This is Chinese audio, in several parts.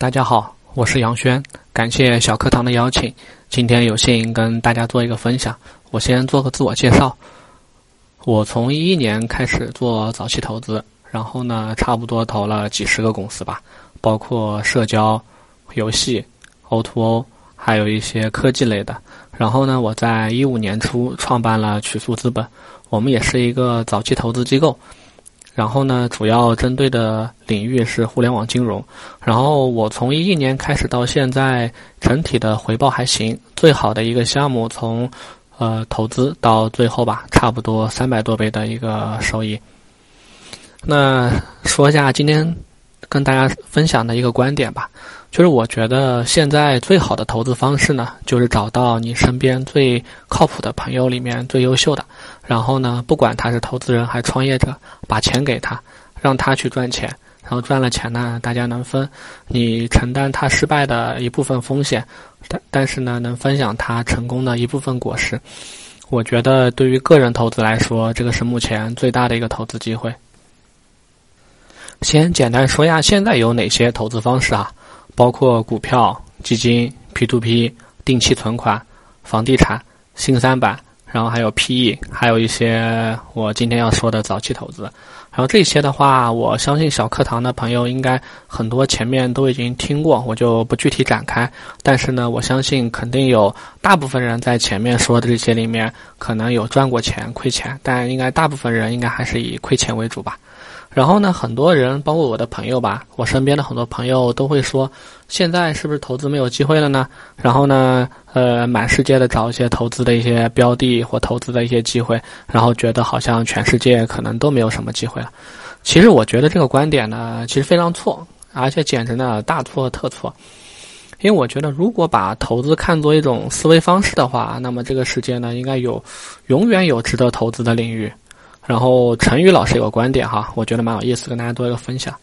大家好，我是杨轩，感谢小课堂的邀请，今天有幸跟大家做一个分享。我先做个自我介绍，我从一一年开始做早期投资，然后呢，差不多投了几十个公司吧，包括社交、游戏、O2O，还有一些科技类的。然后呢，我在一五年初创办了曲速资本，我们也是一个早期投资机构。然后呢，主要针对的领域是互联网金融。然后我从一一年开始到现在，整体的回报还行。最好的一个项目从，呃，投资到最后吧，差不多三百多倍的一个收益。那说一下今天跟大家分享的一个观点吧，就是我觉得现在最好的投资方式呢，就是找到你身边最靠谱的朋友里面最优秀的。然后呢，不管他是投资人还是创业者，把钱给他，让他去赚钱，然后赚了钱呢，大家能分，你承担他失败的一部分风险，但但是呢，能分享他成功的一部分果实。我觉得对于个人投资来说，这个是目前最大的一个投资机会。先简单说一下现在有哪些投资方式啊，包括股票、基金、P to P、定期存款、房地产、新三板。然后还有 PE，还有一些我今天要说的早期投资。然后这些的话，我相信小课堂的朋友应该很多前面都已经听过，我就不具体展开。但是呢，我相信肯定有大部分人在前面说的这些里面，可能有赚过钱、亏钱，但应该大部分人应该还是以亏钱为主吧。然后呢，很多人，包括我的朋友吧，我身边的很多朋友都会说，现在是不是投资没有机会了呢？然后呢，呃，满世界的找一些投资的一些标的或投资的一些机会，然后觉得好像全世界可能都没有什么机会了。其实我觉得这个观点呢，其实非常错，而且简直呢大错特错。因为我觉得，如果把投资看作一种思维方式的话，那么这个世界呢，应该有永远有值得投资的领域。然后陈宇老师有个观点哈，我觉得蛮有意思，跟大家做一个分享。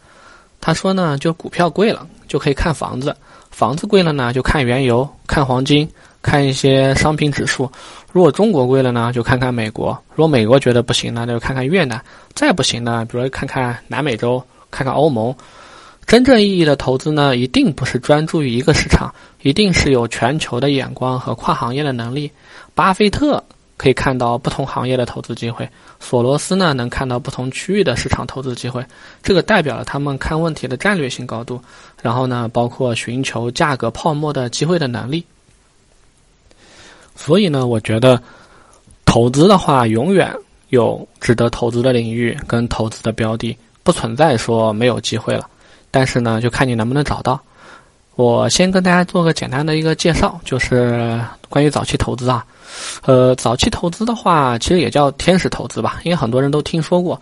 他说呢，就股票贵了就可以看房子，房子贵了呢就看原油、看黄金、看一些商品指数。如果中国贵了呢，就看看美国；如果美国觉得不行呢，就看看越南；再不行呢，比如看看南美洲、看看欧盟。真正意义的投资呢，一定不是专注于一个市场，一定是有全球的眼光和跨行业的能力。巴菲特。可以看到不同行业的投资机会，索罗斯呢能看到不同区域的市场投资机会，这个代表了他们看问题的战略性高度。然后呢，包括寻求价格泡沫的机会的能力。所以呢，我觉得投资的话，永远有值得投资的领域跟投资的标的，不存在说没有机会了。但是呢，就看你能不能找到。我先跟大家做个简单的一个介绍，就是关于早期投资啊。呃，早期投资的话，其实也叫天使投资吧，因为很多人都听说过，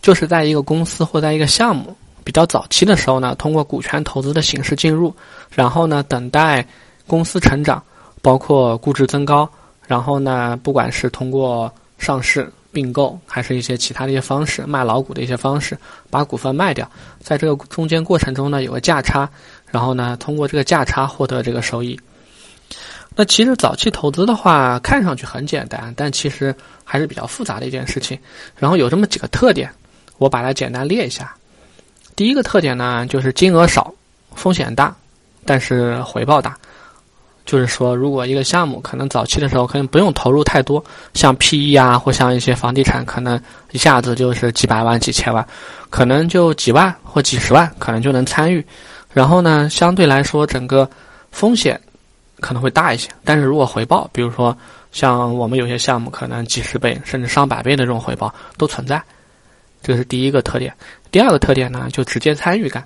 就是在一个公司或在一个项目比较早期的时候呢，通过股权投资的形式进入，然后呢，等待公司成长，包括估值增高，然后呢，不管是通过上市、并购，还是一些其他的一些方式，卖老股的一些方式，把股份卖掉，在这个中间过程中呢，有个价差，然后呢，通过这个价差获得这个收益。那其实早期投资的话，看上去很简单，但其实还是比较复杂的一件事情。然后有这么几个特点，我把它简单列一下。第一个特点呢，就是金额少，风险大，但是回报大。就是说，如果一个项目可能早期的时候可能不用投入太多，像 PE 啊，或像一些房地产，可能一下子就是几百万、几千万，可能就几万或几十万，可能就能参与。然后呢，相对来说，整个风险。可能会大一些，但是如果回报，比如说像我们有些项目，可能几十倍甚至上百倍的这种回报都存在，这是第一个特点。第二个特点呢，就直接参与感，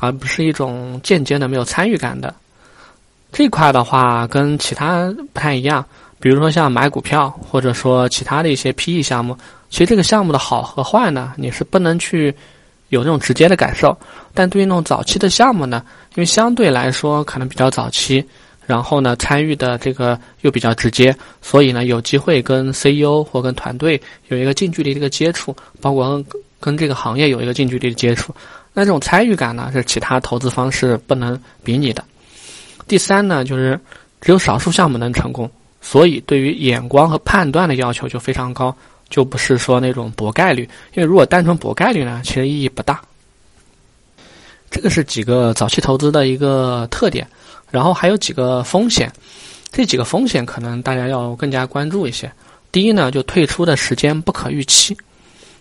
而不是一种间接的没有参与感的。这块的话跟其他不太一样，比如说像买股票，或者说其他的一些 PE 项目，其实这个项目的好和坏呢，你是不能去有这种直接的感受。但对于那种早期的项目呢，因为相对来说可能比较早期。然后呢，参与的这个又比较直接，所以呢，有机会跟 CEO 或跟团队有一个近距离的一个接触，包括跟跟这个行业有一个近距离的接触。那这种参与感呢，是其他投资方式不能比拟的。第三呢，就是只有少数项目能成功，所以对于眼光和判断的要求就非常高，就不是说那种博概率。因为如果单纯博概率呢，其实意义不大。这个是几个早期投资的一个特点，然后还有几个风险。这几个风险可能大家要更加关注一些。第一呢，就退出的时间不可预期，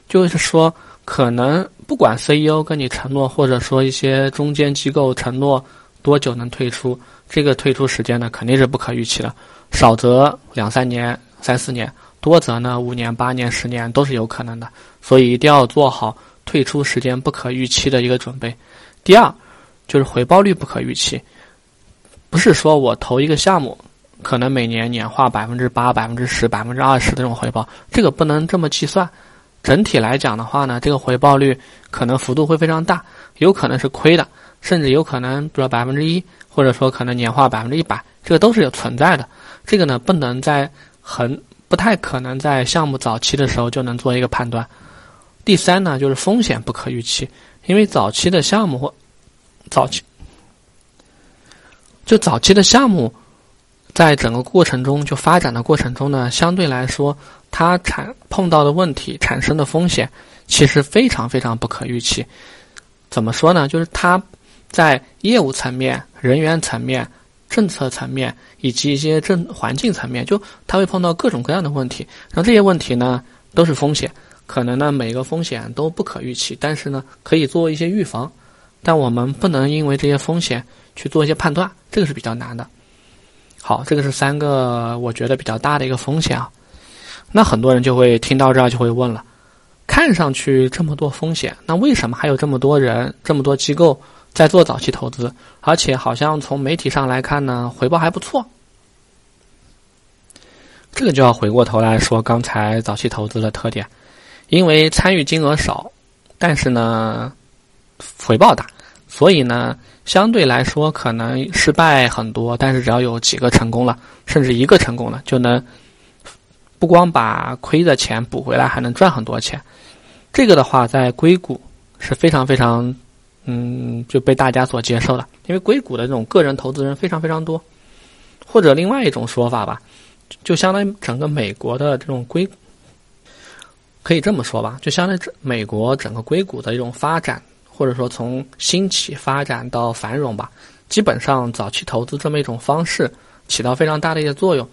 就是说可能不管 CEO 跟你承诺，或者说一些中间机构承诺多久能退出，这个退出时间呢肯定是不可预期的，少则两三年、三四年，多则呢五年、八年、十年都是有可能的。所以一定要做好退出时间不可预期的一个准备。第二，就是回报率不可预期，不是说我投一个项目。可能每年年化百分之八、百分之十、百分之二十的这种回报，这个不能这么计算。整体来讲的话呢，这个回报率可能幅度会非常大，有可能是亏的，甚至有可能比如说百分之一，或者说可能年化百分之一百，这个都是有存在的。这个呢，不能在很不太可能在项目早期的时候就能做一个判断。第三呢，就是风险不可预期，因为早期的项目或早期就早期的项目。在整个过程中，就发展的过程中呢，相对来说，它产碰到的问题、产生的风险，其实非常非常不可预期。怎么说呢？就是它在业务层面、人员层面、政策层面以及一些政环境层面，就它会碰到各种各样的问题。然后这些问题呢，都是风险，可能呢每个风险都不可预期，但是呢可以做一些预防。但我们不能因为这些风险去做一些判断，这个是比较难的。好，这个是三个我觉得比较大的一个风险啊。那很多人就会听到这儿就会问了：看上去这么多风险，那为什么还有这么多人、这么多机构在做早期投资？而且好像从媒体上来看呢，回报还不错。这个就要回过头来说刚才早期投资的特点，因为参与金额少，但是呢回报大，所以呢。相对来说，可能失败很多，但是只要有几个成功了，甚至一个成功了，就能不光把亏的钱补回来，还能赚很多钱。这个的话，在硅谷是非常非常，嗯，就被大家所接受的，因为硅谷的这种个人投资人非常非常多。或者另外一种说法吧，就相当于整个美国的这种硅，可以这么说吧，就相当于美国整个硅谷的一种发展。或者说从兴起发展到繁荣吧，基本上早期投资这么一种方式起到非常大的一个作用，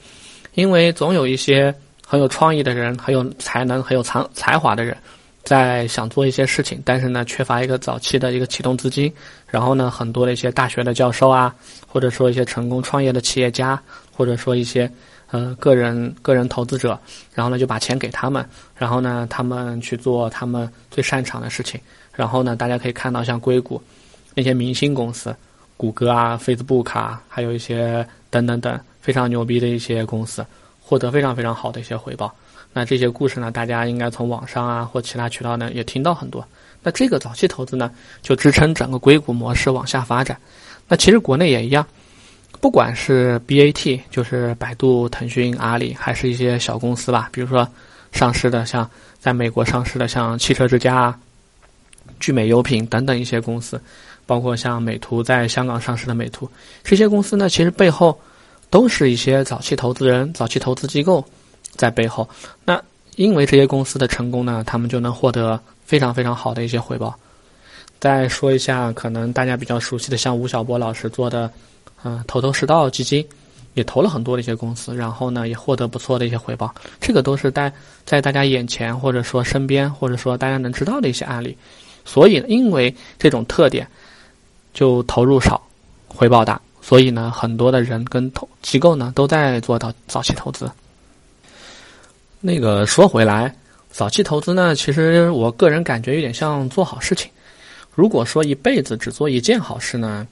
因为总有一些很有创意的人、很有才能、很有才才华的人，在想做一些事情，但是呢缺乏一个早期的一个启动资金，然后呢很多的一些大学的教授啊，或者说一些成功创业的企业家，或者说一些呃个人个人投资者，然后呢就把钱给他们，然后呢他们去做他们最擅长的事情。然后呢，大家可以看到，像硅谷那些明星公司，谷歌啊、Facebook 啊，还有一些等等等非常牛逼的一些公司，获得非常非常好的一些回报。那这些故事呢，大家应该从网上啊或其他渠道呢也听到很多。那这个早期投资呢，就支撑整个硅谷模式往下发展。那其实国内也一样，不管是 BAT，就是百度、腾讯、阿里，还是一些小公司吧，比如说上市的，像在美国上市的，像汽车之家啊。聚美优品等等一些公司，包括像美图在香港上市的美图，这些公司呢，其实背后都是一些早期投资人、早期投资机构在背后。那因为这些公司的成功呢，他们就能获得非常非常好的一些回报。再说一下，可能大家比较熟悉的，像吴晓波老师做的，嗯，头头是道基金，也投了很多的一些公司，然后呢，也获得不错的一些回报。这个都是在在大家眼前，或者说身边，或者说大家能知道的一些案例。所以，因为这种特点，就投入少，回报大。所以呢，很多的人跟投机构呢都在做到早期投资。那个说回来，早期投资呢，其实我个人感觉有点像做好事情。如果说一辈子只做一件好事呢，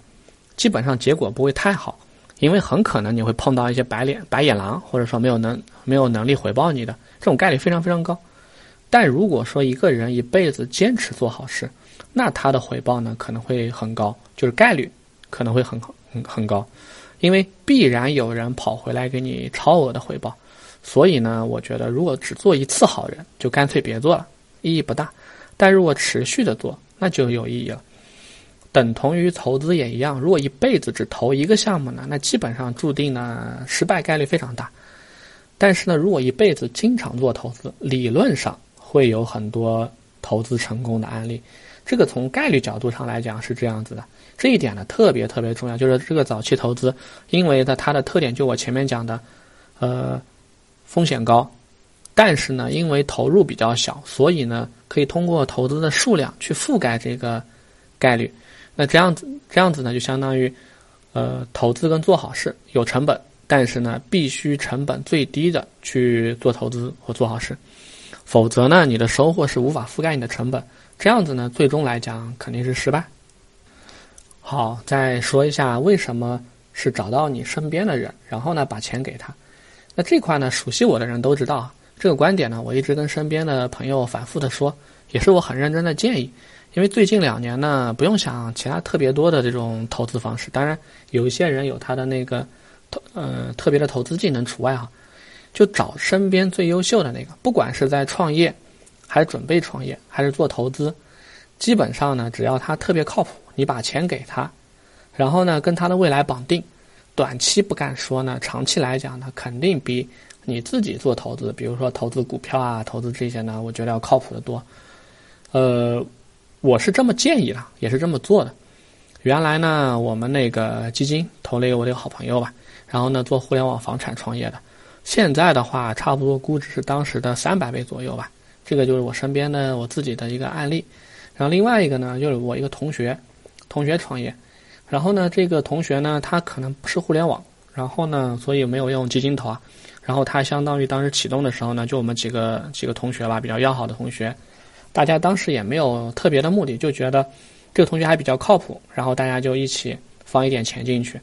基本上结果不会太好，因为很可能你会碰到一些白脸白眼狼，或者说没有能没有能力回报你的，这种概率非常非常高。但如果说一个人一辈子坚持做好事，那他的回报呢可能会很高，就是概率可能会很很很高，因为必然有人跑回来给你超额的回报。所以呢，我觉得如果只做一次好人，就干脆别做了，意义不大。但如果持续的做，那就有意义了。等同于投资也一样，如果一辈子只投一个项目呢，那基本上注定呢失败概率非常大。但是呢，如果一辈子经常做投资，理论上。会有很多投资成功的案例，这个从概率角度上来讲是这样子的，这一点呢特别特别重要，就是这个早期投资，因为呢它的特点就我前面讲的，呃，风险高，但是呢因为投入比较小，所以呢可以通过投资的数量去覆盖这个概率。那这样子这样子呢就相当于，呃，投资跟做好事有成本，但是呢必须成本最低的去做投资或做好事，否则呢你的收获是无法覆盖你的成本。这样子呢，最终来讲肯定是失败。好，再说一下为什么是找到你身边的人，然后呢把钱给他。那这块呢，熟悉我的人都知道这个观点呢，我一直跟身边的朋友反复的说，也是我很认真的建议。因为最近两年呢，不用想其他特别多的这种投资方式，当然有一些人有他的那个投呃特别的投资技能除外哈，就找身边最优秀的那个，不管是在创业。还是准备创业，还是做投资，基本上呢，只要他特别靠谱，你把钱给他，然后呢，跟他的未来绑定，短期不敢说呢，长期来讲呢，肯定比你自己做投资，比如说投资股票啊，投资这些呢，我觉得要靠谱的多。呃，我是这么建议的，也是这么做的。原来呢，我们那个基金投了一个我的好朋友吧，然后呢，做互联网房产创业的，现在的话，差不多估值是当时的三百倍左右吧。这个就是我身边的我自己的一个案例，然后另外一个呢，就是我一个同学，同学创业，然后呢，这个同学呢，他可能不是互联网，然后呢，所以没有用基金投啊，然后他相当于当时启动的时候呢，就我们几个几个同学吧，比较要好的同学，大家当时也没有特别的目的，就觉得这个同学还比较靠谱，然后大家就一起放一点钱进去。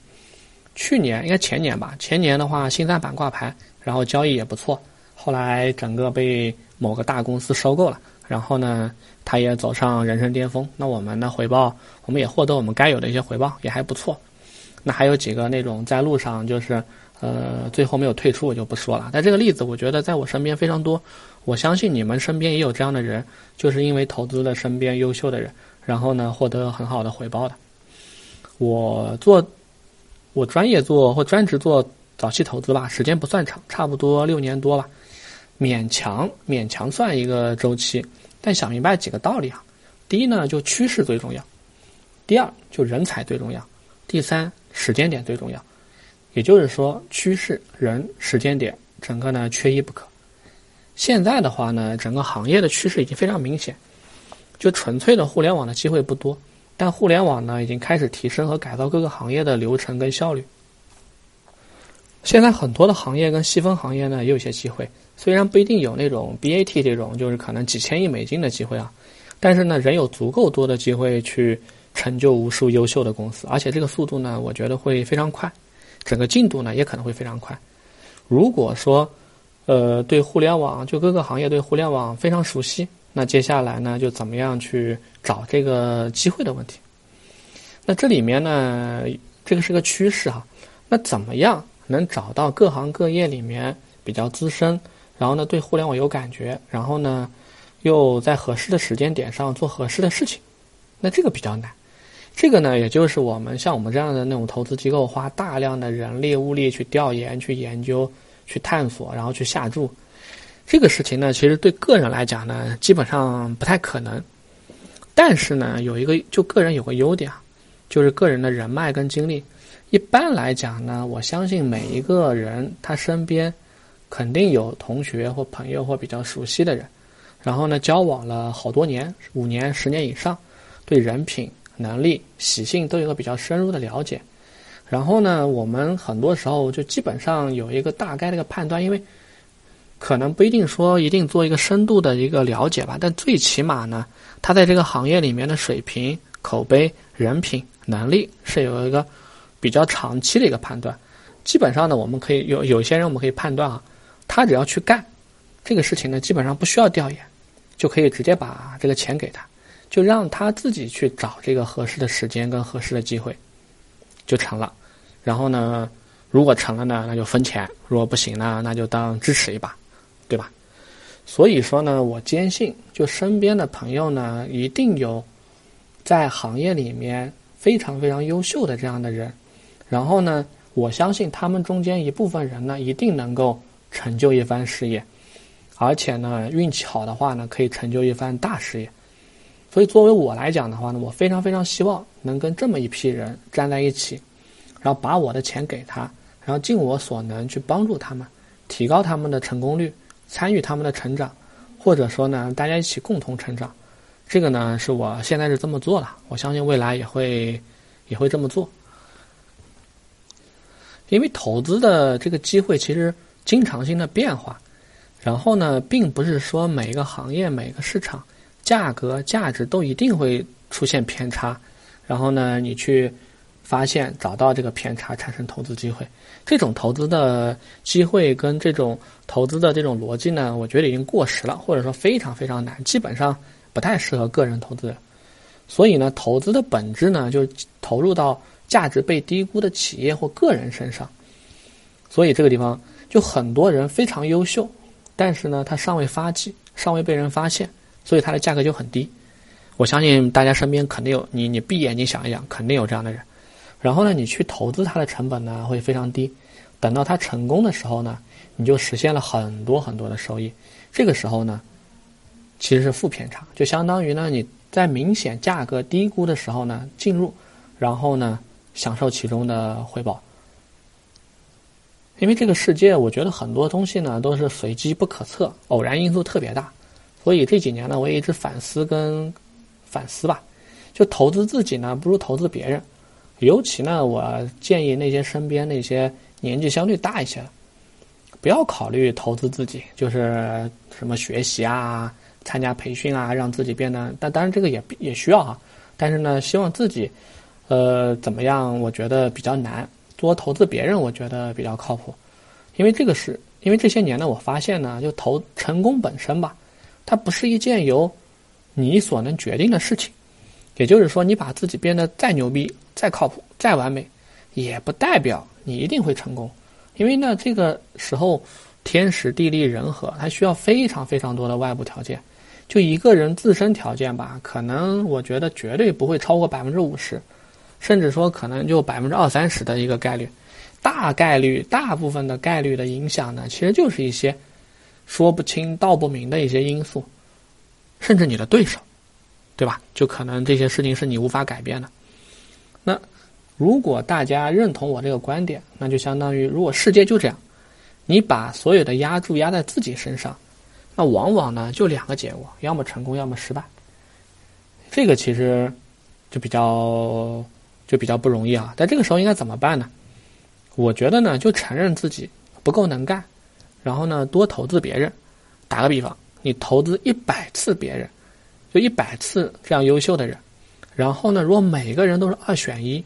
去年应该前年吧，前年的话，新三板挂牌，然后交易也不错，后来整个被。某个大公司收购了，然后呢，他也走上人生巅峰。那我们的，回报我们也获得我们该有的一些回报，也还不错。那还有几个那种在路上就是呃最后没有退出，我就不说了。但这个例子，我觉得在我身边非常多。我相信你们身边也有这样的人，就是因为投资了身边优秀的人，然后呢获得很好的回报的。我做我专业做或专职做早期投资吧，时间不算长，差不多六年多吧。勉强勉强算一个周期，但想明白几个道理啊。第一呢，就趋势最重要；第二，就人才最重要；第三，时间点最重要。也就是说，趋势、人、时间点，整个呢缺一不可。现在的话呢，整个行业的趋势已经非常明显，就纯粹的互联网的机会不多，但互联网呢已经开始提升和改造各个行业的流程跟效率。现在很多的行业跟细分行业呢也有一些机会。虽然不一定有那种 BAT 这种，就是可能几千亿美金的机会啊，但是呢，仍有足够多的机会去成就无数优秀的公司，而且这个速度呢，我觉得会非常快，整个进度呢也可能会非常快。如果说，呃，对互联网就各个行业对互联网非常熟悉，那接下来呢，就怎么样去找这个机会的问题？那这里面呢，这个是个趋势哈，那怎么样能找到各行各业里面比较资深？然后呢，对互联网有感觉，然后呢，又在合适的时间点上做合适的事情，那这个比较难。这个呢，也就是我们像我们这样的那种投资机构，花大量的人力物力去调研、去研究、去探索，然后去下注。这个事情呢，其实对个人来讲呢，基本上不太可能。但是呢，有一个就个人有个优点啊，就是个人的人脉跟经历。一般来讲呢，我相信每一个人他身边。肯定有同学或朋友或比较熟悉的人，然后呢，交往了好多年，五年、十年以上，对人品、能力、习性都有个比较深入的了解。然后呢，我们很多时候就基本上有一个大概的一个判断，因为可能不一定说一定做一个深度的一个了解吧，但最起码呢，他在这个行业里面的水平、口碑、人品、能力是有一个比较长期的一个判断。基本上呢，我们可以有有些人我们可以判断啊。他只要去干这个事情呢，基本上不需要调研，就可以直接把这个钱给他，就让他自己去找这个合适的时间跟合适的机会，就成了。然后呢，如果成了呢，那就分钱；如果不行呢，那就当支持一把，对吧？所以说呢，我坚信，就身边的朋友呢，一定有在行业里面非常非常优秀的这样的人。然后呢，我相信他们中间一部分人呢，一定能够。成就一番事业，而且呢，运气好的话呢，可以成就一番大事业。所以作为我来讲的话呢，我非常非常希望能跟这么一批人站在一起，然后把我的钱给他，然后尽我所能去帮助他们，提高他们的成功率，参与他们的成长，或者说呢，大家一起共同成长。这个呢，是我现在是这么做的，我相信未来也会也会这么做。因为投资的这个机会其实经常性的变化，然后呢，并不是说每一个行业、每个市场价格、价值都一定会出现偏差，然后呢，你去发现找到这个偏差，产生投资机会。这种投资的机会跟这种投资的这种逻辑呢，我觉得已经过时了，或者说非常非常难，基本上不太适合个人投资。所以呢，投资的本质呢，就投入到。价值被低估的企业或个人身上，所以这个地方就很多人非常优秀，但是呢，他尚未发迹，尚未被人发现，所以它的价格就很低。我相信大家身边肯定有你，你闭眼睛想一想，肯定有这样的人。然后呢，你去投资它的成本呢会非常低，等到它成功的时候呢，你就实现了很多很多的收益。这个时候呢，其实是负偏差，就相当于呢你在明显价格低估的时候呢进入，然后呢。享受其中的回报，因为这个世界，我觉得很多东西呢都是随机不可测，偶然因素特别大，所以这几年呢，我也一直反思跟反思吧，就投资自己呢不如投资别人，尤其呢，我建议那些身边那些年纪相对大一些的，不要考虑投资自己，就是什么学习啊、参加培训啊，让自己变得，但当然这个也也需要啊，但是呢，希望自己。呃，怎么样？我觉得比较难。多投资别人，我觉得比较靠谱。因为这个是，因为这些年呢，我发现呢，就投成功本身吧，它不是一件由你所能决定的事情。也就是说，你把自己变得再牛逼、再靠谱、再完美，也不代表你一定会成功。因为呢，这个时候天时地利人和，它需要非常非常多的外部条件。就一个人自身条件吧，可能我觉得绝对不会超过百分之五十。甚至说可能就百分之二三十的一个概率，大概率大部分的概率的影响呢，其实就是一些说不清道不明的一些因素，甚至你的对手，对吧？就可能这些事情是你无法改变的。那如果大家认同我这个观点，那就相当于如果世界就这样，你把所有的压注压在自己身上，那往往呢就两个结果，要么成功，要么失败。这个其实就比较。就比较不容易啊，但这个时候应该怎么办呢？我觉得呢，就承认自己不够能干，然后呢，多投资别人。打个比方，你投资一百次别人，就一百次这样优秀的人，然后呢，如果每个人都是二选一，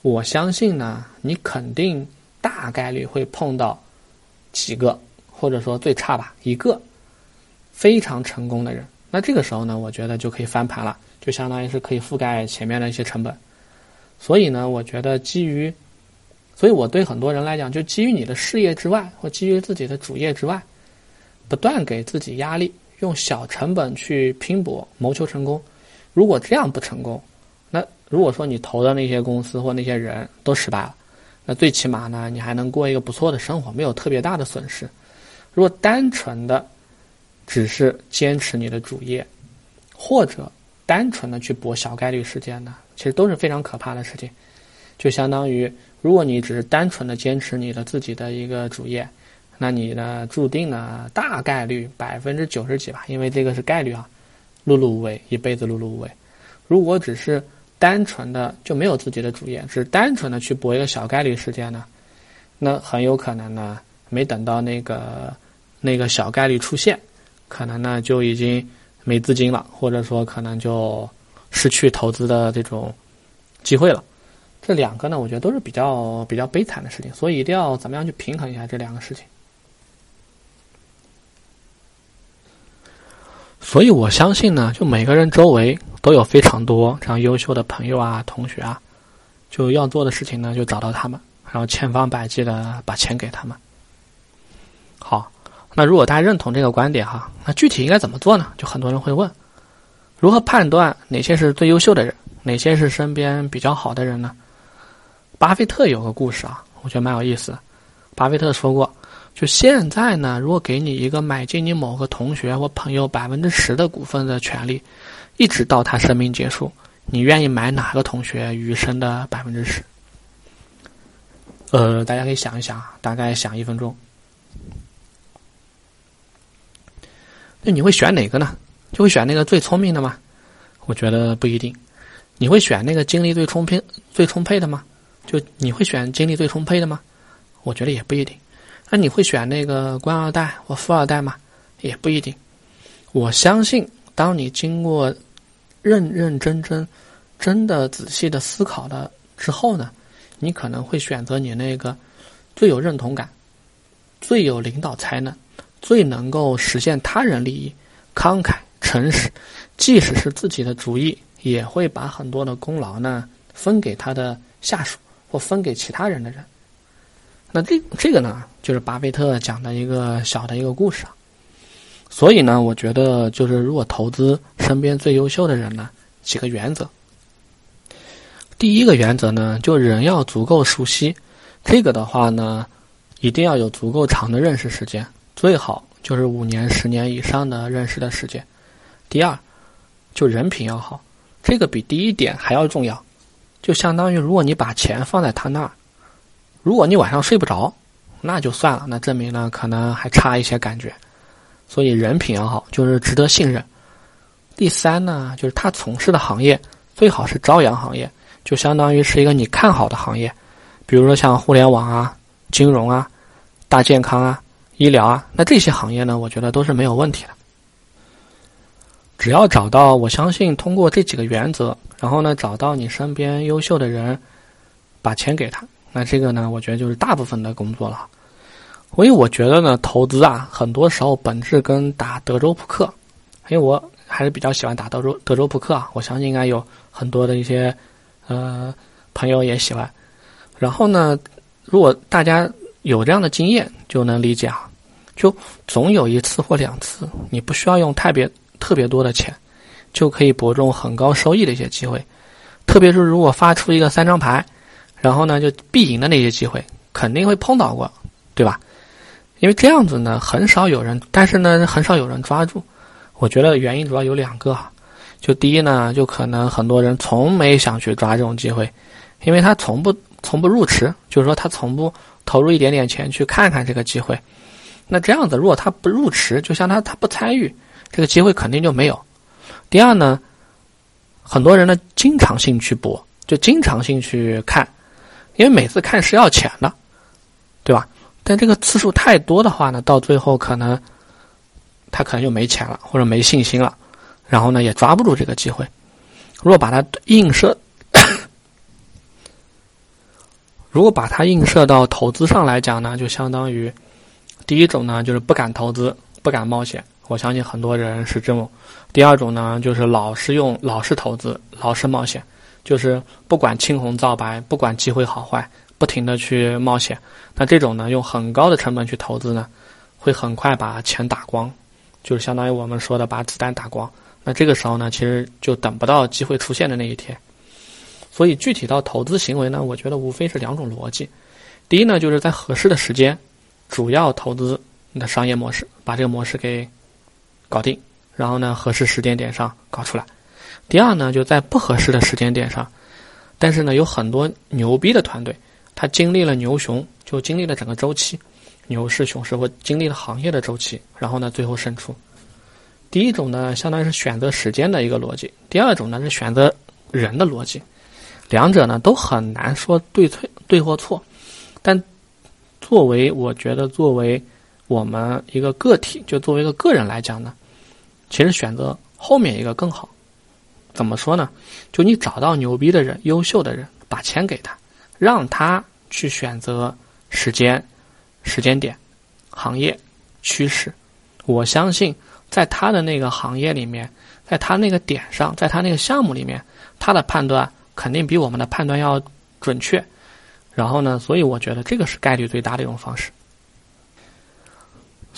我相信呢，你肯定大概率会碰到几个，或者说最差吧一个非常成功的人。那这个时候呢，我觉得就可以翻盘了，就相当于是可以覆盖前面的一些成本。所以呢，我觉得基于，所以我对很多人来讲，就基于你的事业之外，或基于自己的主业之外，不断给自己压力，用小成本去拼搏，谋求成功。如果这样不成功，那如果说你投的那些公司或那些人都失败了，那最起码呢，你还能过一个不错的生活，没有特别大的损失。如果单纯的只是坚持你的主业，或者单纯的去搏小概率事件呢？其实都是非常可怕的事情，就相当于，如果你只是单纯的坚持你的自己的一个主业，那你呢注定呢大概率百分之九十几吧，因为这个是概率啊，碌碌无为，一辈子碌碌无为。如果只是单纯的就没有自己的主业，只单纯的去搏一个小概率事件呢，那很有可能呢，没等到那个那个小概率出现，可能呢就已经没资金了，或者说可能就。失去投资的这种机会了，这两个呢，我觉得都是比较比较悲惨的事情，所以一定要怎么样去平衡一下这两个事情。所以我相信呢，就每个人周围都有非常多这样优秀的朋友啊、同学啊，就要做的事情呢，就找到他们，然后千方百计的把钱给他们。好，那如果大家认同这个观点哈，那具体应该怎么做呢？就很多人会问。如何判断哪些是最优秀的人，哪些是身边比较好的人呢？巴菲特有个故事啊，我觉得蛮有意思。巴菲特说过，就现在呢，如果给你一个买进你某个同学或朋友百分之十的股份的权利，一直到他生命结束，你愿意买哪个同学余生的百分之十？呃，大家可以想一想，大概想一分钟。那你会选哪个呢？就会选那个最聪明的吗？我觉得不一定。你会选那个精力最充沛、最充沛的吗？就你会选精力最充沛的吗？我觉得也不一定。那你会选那个官二代或富二代吗？也不一定。我相信，当你经过认认真真、真的仔细的思考了之后呢，你可能会选择你那个最有认同感、最有领导才能、最能够实现他人利益、慷慨诚实，即使是自己的主意，也会把很多的功劳呢分给他的下属或分给其他人的人。那这这个呢，就是巴菲特讲的一个小的一个故事啊。所以呢，我觉得就是如果投资身边最优秀的人呢，几个原则。第一个原则呢，就人要足够熟悉，这个的话呢，一定要有足够长的认识时间，最好就是五年、十年以上的认识的时间。第二，就人品要好，这个比第一点还要重要。就相当于如果你把钱放在他那儿，如果你晚上睡不着，那就算了，那证明呢可能还差一些感觉。所以人品要好，就是值得信任。第三呢，就是他从事的行业最好是朝阳行业，就相当于是一个你看好的行业，比如说像互联网啊、金融啊、大健康啊、医疗啊，那这些行业呢，我觉得都是没有问题的。只要找到，我相信通过这几个原则，然后呢，找到你身边优秀的人，把钱给他，那这个呢，我觉得就是大部分的工作了。所以我觉得呢，投资啊，很多时候本质跟打德州扑克，因为我还是比较喜欢打德州德州扑克啊。我相信应该有很多的一些呃朋友也喜欢。然后呢，如果大家有这样的经验，就能理解啊，就总有一次或两次，你不需要用特别特别多的钱，就可以博中很高收益的一些机会。特别是如果发出一个三张牌，然后呢就必赢的那些机会，肯定会碰到过，对吧？因为这样子呢，很少有人，但是呢，很少有人抓住。我觉得原因主要有两个，就第一呢，就可能很多人从没想去抓这种机会，因为他从不从不入池，就是说他从不投入一点点钱去看看这个机会。那这样子，如果他不入池，就像他他不参与，这个机会肯定就没有。第二呢，很多人呢经常性去博，就经常性去看，因为每次看是要钱的，对吧？但这个次数太多的话呢，到最后可能他可能就没钱了，或者没信心了，然后呢也抓不住这个机会。如果把它映射，如果把它映射到投资上来讲呢，就相当于第一种呢就是不敢投资、不敢冒险。我相信很多人是这么。第二种呢就是老是用、老是投资、老是冒险，就是不管青红皂白，不管机会好坏。不停的去冒险，那这种呢，用很高的成本去投资呢，会很快把钱打光，就是相当于我们说的把子弹打光。那这个时候呢，其实就等不到机会出现的那一天。所以具体到投资行为呢，我觉得无非是两种逻辑。第一呢，就是在合适的时间，主要投资你的商业模式，把这个模式给搞定，然后呢，合适时间点上搞出来。第二呢，就在不合适的时间点上，但是呢，有很多牛逼的团队。他经历了牛熊，就经历了整个周期，牛市、熊市或经历了行业的周期，然后呢，最后胜出。第一种呢，相当于是选择时间的一个逻辑；第二种呢，是选择人的逻辑。两者呢，都很难说对错对或错。但作为我觉得，作为我们一个个体，就作为一个个人来讲呢，其实选择后面一个更好。怎么说呢？就你找到牛逼的人、优秀的人，把钱给他。让他去选择时间、时间点、行业趋势。我相信，在他的那个行业里面，在他那个点上，在他那个项目里面，他的判断肯定比我们的判断要准确。然后呢，所以我觉得这个是概率最大的一种方式。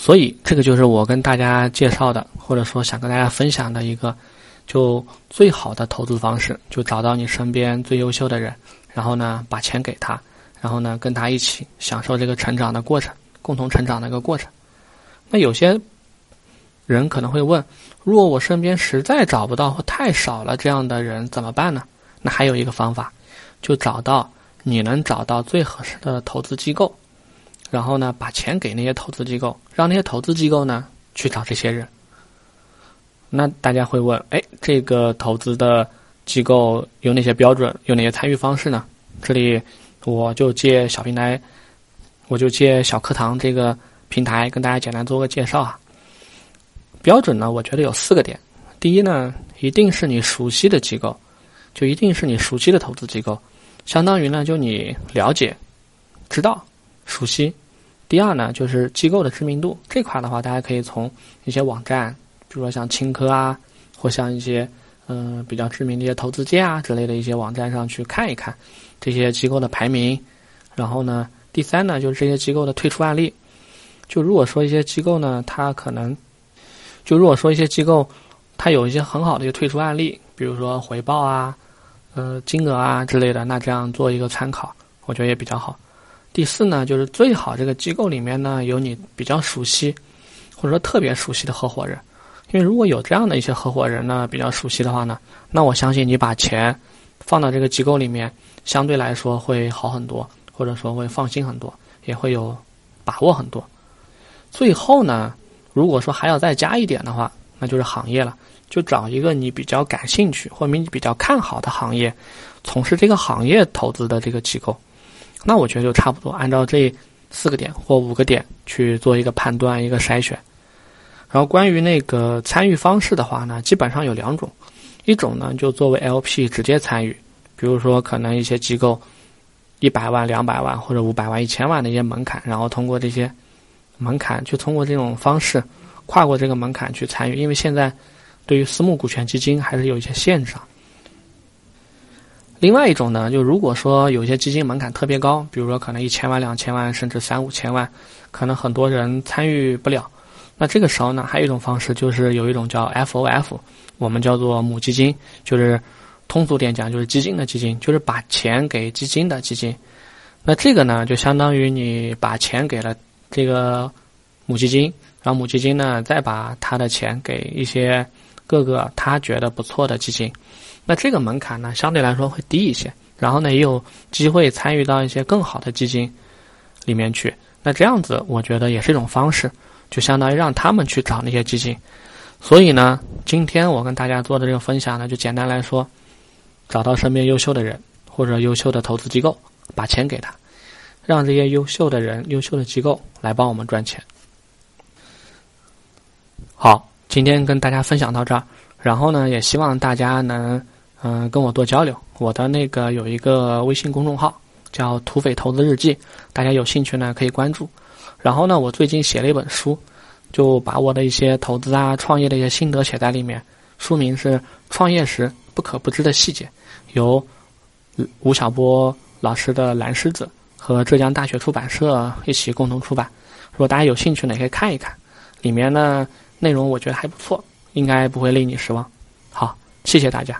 所以，这个就是我跟大家介绍的，或者说想跟大家分享的一个，就最好的投资方式，就找到你身边最优秀的人。然后呢，把钱给他，然后呢，跟他一起享受这个成长的过程，共同成长的一个过程。那有些人可能会问：如果我身边实在找不到或太少了这样的人怎么办呢？那还有一个方法，就找到你能找到最合适的投资机构，然后呢，把钱给那些投资机构，让那些投资机构呢去找这些人。那大家会问：哎，这个投资的机构有哪些标准？有哪些参与方式呢？这里我就借小平台，我就借小课堂这个平台跟大家简单做个介绍啊。标准呢，我觉得有四个点。第一呢，一定是你熟悉的机构，就一定是你熟悉的投资机构，相当于呢，就你了解、知道、熟悉。第二呢，就是机构的知名度这块的话，大家可以从一些网站，比如说像青科啊，或像一些嗯比较知名的一些投资界啊之类的一些网站上去看一看这些机构的排名。然后呢，第三呢，就是这些机构的退出案例。就如果说一些机构呢，它可能就如果说一些机构，它有一些很好的一个退出案例，比如说回报啊、呃金额啊之类的，那这样做一个参考，我觉得也比较好。第四呢，就是最好这个机构里面呢有你比较熟悉或者说特别熟悉的合伙人，因为如果有这样的一些合伙人呢比较熟悉的话呢，那我相信你把钱放到这个机构里面，相对来说会好很多，或者说会放心很多，也会有把握很多。最后呢。如果说还要再加一点的话，那就是行业了。就找一个你比较感兴趣或者你比较看好的行业，从事这个行业投资的这个机构，那我觉得就差不多。按照这四个点或五个点去做一个判断、一个筛选。然后关于那个参与方式的话呢，基本上有两种，一种呢就作为 LP 直接参与，比如说可能一些机构一百万、两百万或者五百万、一千万的一些门槛，然后通过这些。门槛就通过这种方式跨过这个门槛去参与，因为现在对于私募股权基金还是有一些限制。另外一种呢，就如果说有些基金门槛特别高，比如说可能一千万、两千万，甚至三五千万，可能很多人参与不了。那这个时候呢，还有一种方式，就是有一种叫 FOF，我们叫做母基金，就是通俗点讲，就是基金的基金，就是把钱给基金的基金。那这个呢，就相当于你把钱给了。这个母基金，然后母基金呢，再把他的钱给一些各个他觉得不错的基金，那这个门槛呢，相对来说会低一些。然后呢，也有机会参与到一些更好的基金里面去。那这样子，我觉得也是一种方式，就相当于让他们去找那些基金。所以呢，今天我跟大家做的这个分享呢，就简单来说，找到身边优秀的人或者优秀的投资机构，把钱给他。让这些优秀的人、优秀的机构来帮我们赚钱。好，今天跟大家分享到这儿，然后呢，也希望大家能嗯跟我多交流。我的那个有一个微信公众号叫“土匪投资日记”，大家有兴趣呢可以关注。然后呢，我最近写了一本书，就把我的一些投资啊、创业的一些心得写在里面。书名是《创业时不可不知的细节》，由吴晓波老师的蓝狮子。和浙江大学出版社一起共同出版，如果大家有兴趣呢，也可以看一看，里面呢内容我觉得还不错，应该不会令你失望。好，谢谢大家。